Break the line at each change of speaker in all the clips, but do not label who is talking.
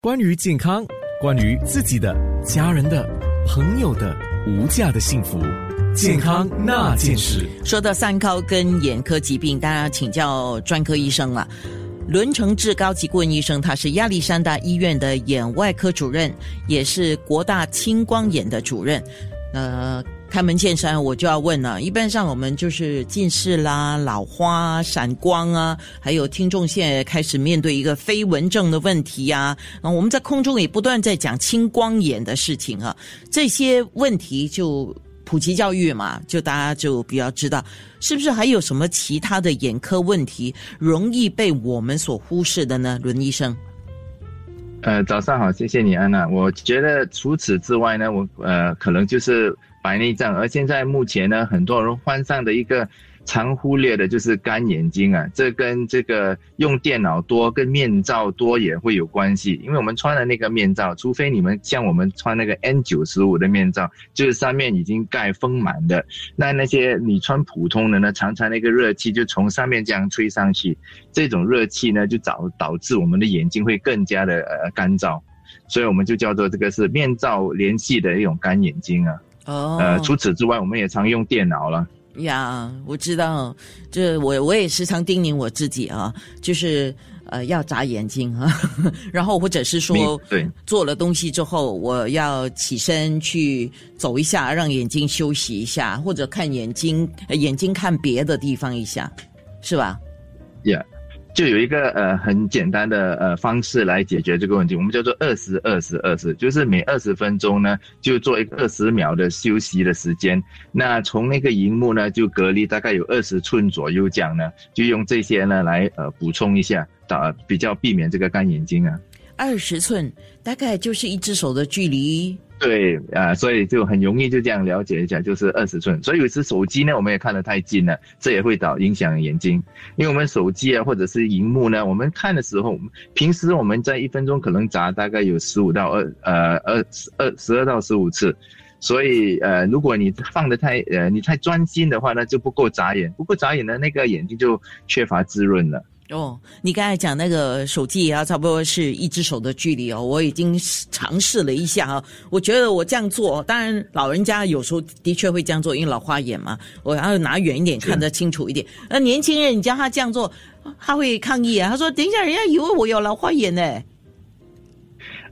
关于健康，关于自己的、家人的、朋友的无价的幸福，健康那件事。
说到三高跟眼科疾病，当然请教专科医生了。伦成志高级顾问医生，他是亚历山大医院的眼外科主任，也是国大青光眼的主任。呃，开门见山，我就要问了。一般上我们就是近视啦、老花、闪光啊，还有听众现在开始面对一个飞蚊症的问题呀。啊，我们在空中也不断在讲青光眼的事情啊，这些问题就普及教育嘛，就大家就比较知道，是不是还有什么其他的眼科问题容易被我们所忽视的呢？伦医生。
呃，早上好，谢谢你，安娜。我觉得除此之外呢，我呃，可能就是白内障，而现在目前呢，很多人患上的一个。常忽略的就是干眼睛啊，这跟这个用电脑多、跟面罩多也会有关系。因为我们穿的那个面罩，除非你们像我们穿那个 N 九十五的面罩，就是上面已经盖封满的，那那些你穿普通的呢，常常那个热气就从上面这样吹上去，这种热气呢就导导致我们的眼睛会更加的呃干燥，所以我们就叫做这个是面罩联系的一种干眼睛啊。哦。呃，除此之外，我们也常用电脑了。
呀，我知道，这我我也时常叮咛我自己啊，就是呃要眨眼睛啊，然后或者是说，
对，
做了东西之后，我要起身去走一下，让眼睛休息一下，或者看眼睛，眼睛看别的地方一下，是吧
？Yeah。就有一个呃很简单的呃方式来解决这个问题，我们叫做二十二十二十，就是每二十分钟呢就做一个二十秒的休息的时间。那从那个荧幕呢就隔离大概有二十寸左右这样呢，就用这些呢来呃补充一下，打比较避免这个干眼睛啊。
二十寸大概就是一只手的距离。
对啊，所以就很容易就这样了解一下，就是二十寸。所以有时手机呢，我们也看得太近了，这也会导影响眼睛。因为我们手机啊，或者是荧幕呢，我们看的时候，平时我们在一分钟可能眨大概有十五到二呃二二十二到十五次，所以呃，如果你放的太呃你太专心的话，那就不够眨眼，不够眨眼呢，那个眼睛就缺乏滋润了。
哦，你刚才讲那个手机也要差不多是一只手的距离哦，我已经尝试了一下啊，我觉得我这样做，当然老人家有时候的确会这样做，因为老花眼嘛，我要拿远一点看得清楚一点。那年轻人，你叫他这样做，他会抗议啊，他说：“等一下，人家以为我有老花眼呢。”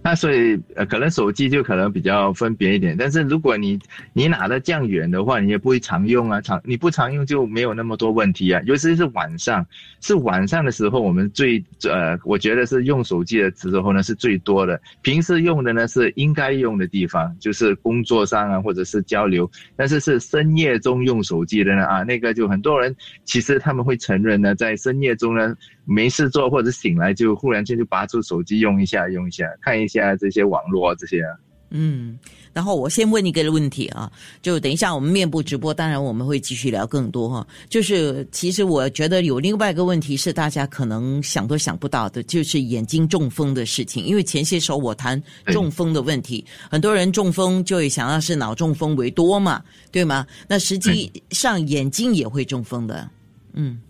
那所以呃，可能手机就可能比较分别一点，但是如果你你拿的这样远的话，你也不会常用啊，常你不常用就没有那么多问题啊。尤其是晚上，是晚上的时候，我们最呃，我觉得是用手机的时候呢是最多的。平时用的呢是应该用的地方，就是工作上啊，或者是交流。但是是深夜中用手机的呢啊，那个就很多人其实他们会承认呢，在深夜中呢没事做或者醒来就忽然间就拔出手机用一下用一下看一下。啊，这些网络啊，这些，
嗯，然后我先问一个问题啊，就等一下我们面部直播，当然我们会继续聊更多哈。就是其实我觉得有另外一个问题是大家可能想都想不到的，就是眼睛中风的事情。因为前些时候我谈中风的问题，很多人中风就会想到是脑中风为多嘛，对吗？那实际上眼睛也会中风的，嗯，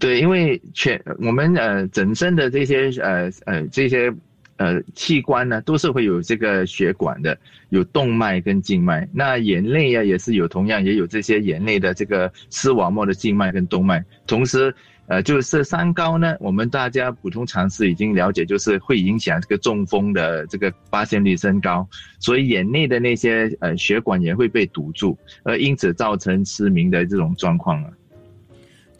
对，因为全我们呃整身的这些呃呃这些。呃，器官呢都是会有这个血管的，有动脉跟静脉。那眼泪啊也是有，同样也有这些眼泪的这个视网膜的静脉跟动脉。同时，呃，就是三高呢，我们大家普通常识已经了解，就是会影响这个中风的这个发现率升高。所以眼内的那些呃血管也会被堵住，而因此造成失明的这种状况啊。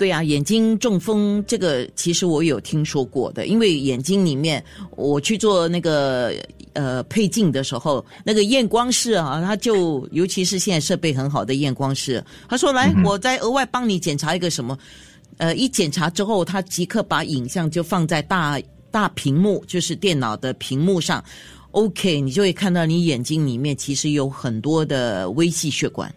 对啊，眼睛中风这个其实我有听说过的，因为眼睛里面我去做那个呃配镜的时候，那个验光师啊，他就尤其是现在设备很好的验光师，他说来，我再额外帮你检查一个什么，呃，一检查之后，他即刻把影像就放在大大屏幕，就是电脑的屏幕上，OK，你就会看到你眼睛里面其实有很多的微细血管。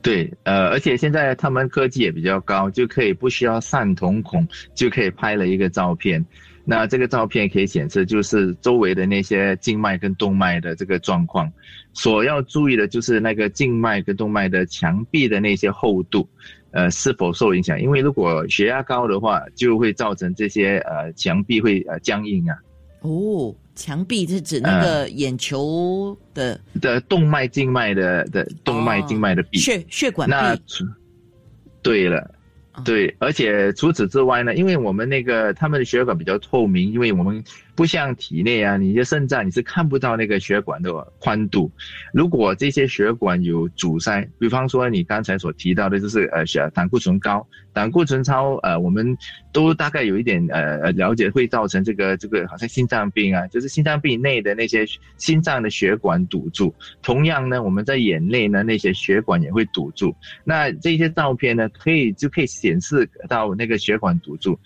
对，呃，而且现在他们科技也比较高，就可以不需要散瞳孔就可以拍了一个照片。那这个照片可以显示就是周围的那些静脉跟动脉的这个状况。所要注意的就是那个静脉跟动脉的墙壁的那些厚度，呃，是否受影响？因为如果血压高的话，就会造成这些呃墙壁会呃僵硬啊。
哦，墙壁是指那个眼球的
的动脉、静脉的的动脉、静脉的壁，
血血管壁。
那对了。对，而且除此之外呢，因为我们那个他们的血管比较透明，因为我们不像体内啊，你的肾脏你是看不到那个血管的宽度。如果这些血管有阻塞，比方说你刚才所提到的，就是呃血胆固醇高，胆固醇超，呃，我们都大概有一点呃了解，会造成这个这个好像心脏病啊，就是心脏病内的那些心脏的血管堵住。同样呢，我们在眼内呢那些血管也会堵住。那这些照片呢，可以就可以。显示到那个血管堵住，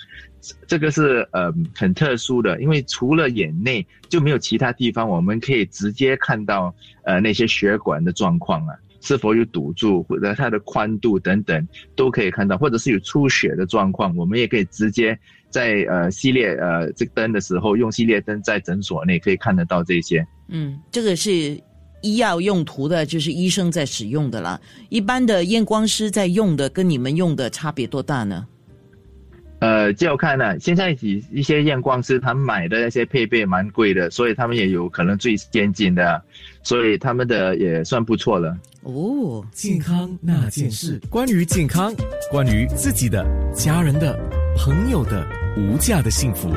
这个是呃很特殊的，因为除了眼内就没有其他地方，我们可以直接看到呃那些血管的状况啊，是否有堵住或者它的宽度等等都可以看到，或者是有出血的状况，我们也可以直接在呃系列呃这个灯的时候用系列灯在诊所内可以看得到这些。
嗯，这个是。医药用途的，就是医生在使用的了。一般的验光师在用的，跟你们用的差别多大呢？
呃，就要看了。现在一一些验光师，他们买的那些配备蛮贵的，所以他们也有可能最先进的，所以他们的也算不错了。哦，
健康那件事，关于健康，关于自己的、家人的、朋友的无价的幸福。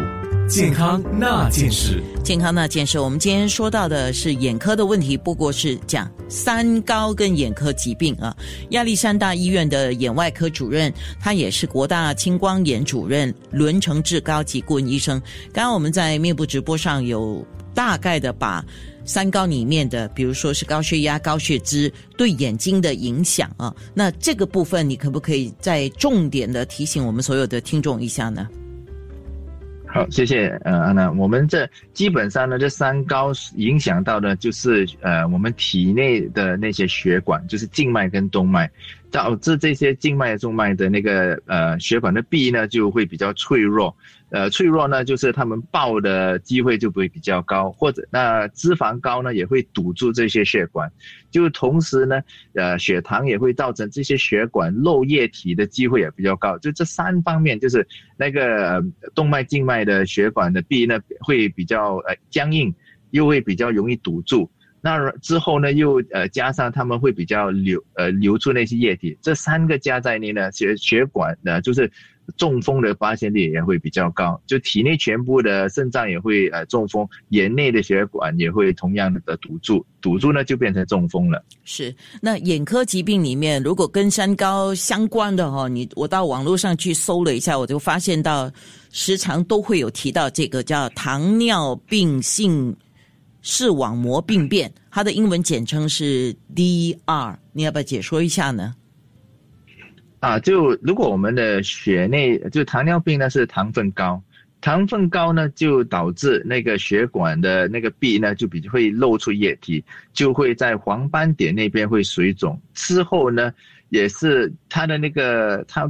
健康那件事，
健康那件事，我们今天说到的是眼科的问题，不过是讲三高跟眼科疾病啊。亚历山大医院的眼外科主任，他也是国大青光眼主任伦成志高级顾问医生。刚刚我们在面部直播上有大概的把三高里面的，比如说是高血压、高血脂对眼睛的影响啊，那这个部分你可不可以再重点的提醒我们所有的听众一下呢？
好，谢谢，呃，安娜，我们这基本上呢，这三高影响到的，就是呃，我们体内的那些血管，就是静脉跟动脉。导致这些静脉、动脉的那个呃血管的壁呢就会比较脆弱，呃脆弱呢就是他们爆的机会就不会比较高，或者那脂肪高呢也会堵住这些血管，就同时呢呃血糖也会造成这些血管漏液体的机会也比较高，就这三方面就是那个动脉、静脉的血管的壁呢会比较呃僵硬，又会比较容易堵住。那之后呢，又呃加上他们会比较流呃流出那些液体，这三个加在内呢，血血管呢就是中风的发现率也会比较高，就体内全部的肾脏也会呃中风，眼内的血管也会同样的堵住，堵住呢就变成中风了。
是，那眼科疾病里面如果跟三高相关的哈，你我到网络上去搜了一下，我就发现到时常都会有提到这个叫糖尿病性。视网膜病变，它的英文简称是 DR，你要不要解说一下呢？
啊，就如果我们的血内就糖尿病呢是糖分高，糖分高呢就导致那个血管的那个壁呢就比会露出液体，就会在黄斑点那边会水肿，之后呢也是它的那个它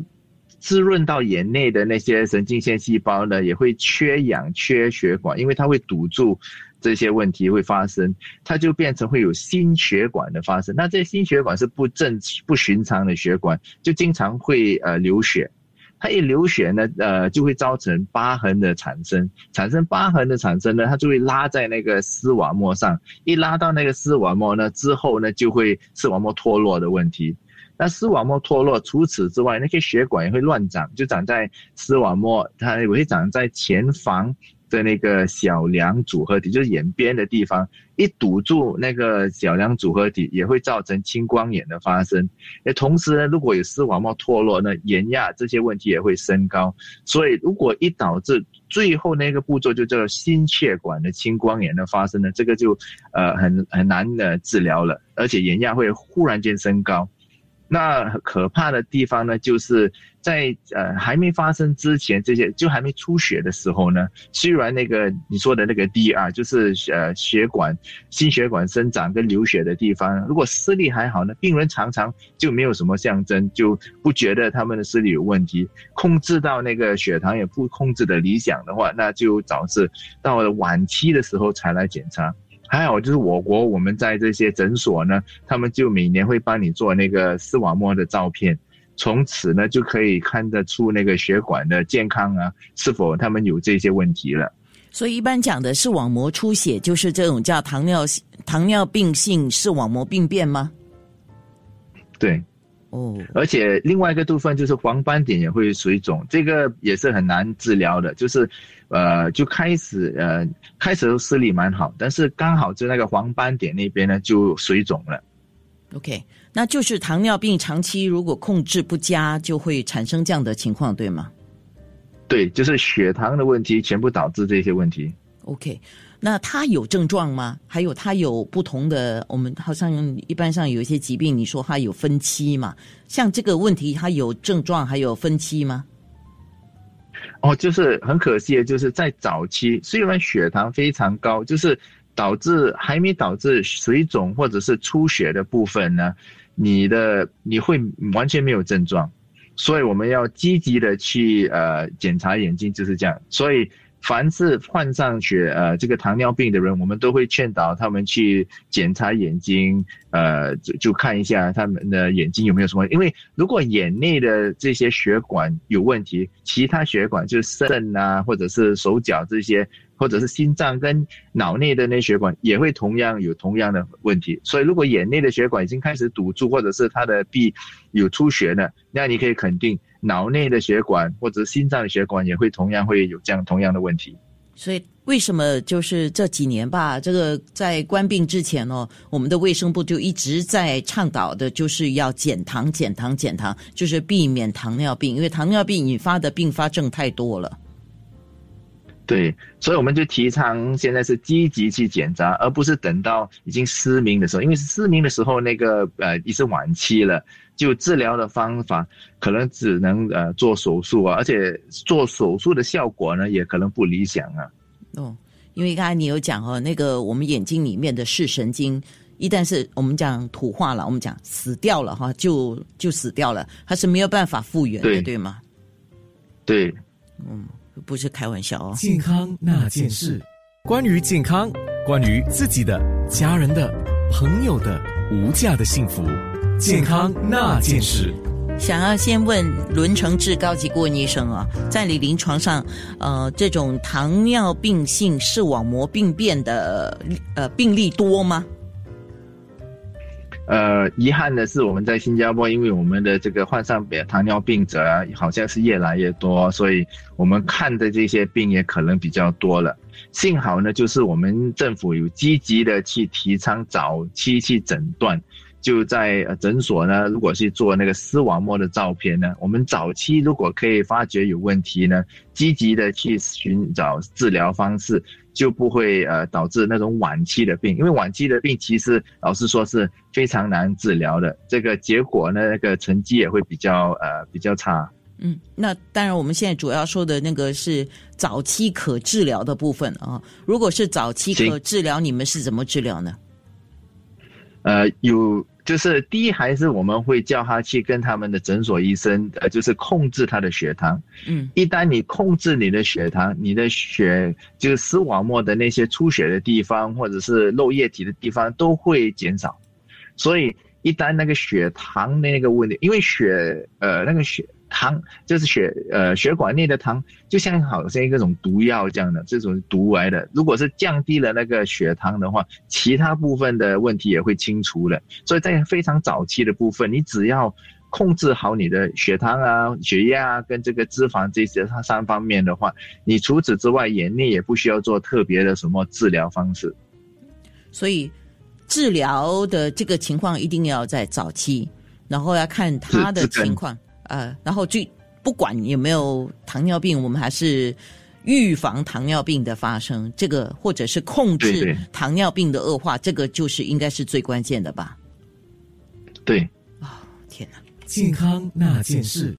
滋润到眼内的那些神经线细胞呢也会缺氧缺血管，因为它会堵住。这些问题会发生，它就变成会有心血管的发生。那这些心血管是不正不寻常的血管，就经常会呃流血。它一流血呢，呃就会造成疤痕的产生。产生疤痕的产生呢，它就会拉在那个丝网膜上。一拉到那个丝网膜呢之后呢，就会视网膜脱落的问题。那丝网膜脱落，除此之外，那些血管也会乱长，就长在丝网膜，它也会长在前房。的那个小梁组合体，就是眼边的地方，一堵住那个小梁组合体，也会造成青光眼的发生。那同时呢，如果有视网膜脱落，那眼压这些问题也会升高。所以，如果一导致最后那个步骤就叫心血管的青光眼的发生呢，这个就呃很很难的治疗了，而且眼压会忽然间升高。那可怕的地方呢，就是在呃还没发生之前，这些就还没出血的时候呢，虽然那个你说的那个 DR 就是呃血管心血管生长跟流血的地方，如果视力还好呢，病人常常就没有什么象征，就不觉得他们的视力有问题，控制到那个血糖也不控制的理想的话，那就导致到了晚期的时候才来检查。还有，就是我国我们在这些诊所呢，他们就每年会帮你做那个视网膜的照片，从此呢就可以看得出那个血管的健康啊，是否他们有这些问题了。
所以一般讲的视网膜出血，就是这种叫糖尿糖尿病性视网膜病变吗？
对，
哦，
而且另外一个部分就是黄斑点也会水肿，这个也是很难治疗的。就是，呃，就开始呃开始视力蛮好，但是刚好就那个黄斑点那边呢就水肿了。
OK，那就是糖尿病长期如果控制不佳，就会产生这样的情况，对吗？
对，就是血糖的问题，全部导致这些问题。
OK，那他有症状吗？还有他有不同的，我们好像一般上有一些疾病，你说他有分期嘛？像这个问题，他有症状还有分期吗？
哦，就是很可惜的，就是在早期，虽然血糖非常高，就是导致还没导致水肿或者是出血的部分呢，你的你会完全没有症状。所以我们要积极的去呃检查眼睛，就是这样。所以凡是患上血呃这个糖尿病的人，我们都会劝导他们去检查眼睛，呃就就看一下他们的眼睛有没有什么。因为如果眼内的这些血管有问题，其他血管就是肾啊或者是手脚这些。或者是心脏跟脑内的那血管也会同样有同样的问题，所以如果眼内的血管已经开始堵住，或者是它的壁有出血了，那你可以肯定脑内的血管或者心脏的血管也会同样会有这样同样的问题。
所以为什么就是这几年吧，这个在关病之前哦，我们的卫生部就一直在倡导的就是要减糖、减糖、减糖，就是避免糖尿病，因为糖尿病引发的并发症太多了。
对，所以我们就提倡现在是积极去检查，而不是等到已经失明的时候，因为失明的时候那个呃已是晚期了，就治疗的方法可能只能呃做手术啊，而且做手术的效果呢也可能不理想啊。
哦，因为刚才你有讲哦，那个我们眼睛里面的视神经一旦是我们讲土话了，我们讲死掉了哈，就就死掉了，它是没有办法复原的，对吗？
对，
嗯。不是开玩笑哦！
健康那件事，关于健康，关于自己的、家人的、朋友的无价的幸福，健康那件事。
想要先问伦成志高级顾问医生啊，在你临床上，呃，这种糖尿病性视网膜病变的呃病例多吗？
呃，遗憾的是，我们在新加坡，因为我们的这个患上糖尿病者，好像是越来越多，所以我们看的这些病也可能比较多了。幸好呢，就是我们政府有积极的去提倡早期去诊断。就在诊所呢，如果是做那个视网膜的照片呢，我们早期如果可以发觉有问题呢，积极的去寻找治疗方式，就不会呃导致那种晚期的病。因为晚期的病其实老实说是非常难治疗的，这个结果呢，那个成绩也会比较呃比较差。
嗯，那当然我们现在主要说的那个是早期可治疗的部分啊。如果是早期可治疗，你们是怎么治疗呢？
呃，有就是第一还是我们会叫他去跟他们的诊所医生，呃，就是控制他的血糖。
嗯，
一旦你控制你的血糖，你的血就是视网膜的那些出血的地方或者是漏液体的地方都会减少。所以一旦那个血糖的那个问题，因为血呃那个血。糖就是血呃血管内的糖，就像好像一种毒药这样的，这种毒来的。如果是降低了那个血糖的话，其他部分的问题也会清除了。所以在非常早期的部分，你只要控制好你的血糖啊、血压啊跟这个脂肪这些三方面的话，你除此之外，眼内也不需要做特别的什么治疗方式。
所以治疗的这个情况一定要在早期，然后要看他的情况。呃，然后就不管有没有糖尿病，我们还是预防糖尿病的发生，这个或者是控制糖尿病的恶化，这个就是应该是最关键的吧？
对。
啊，天哪！
健康那件事。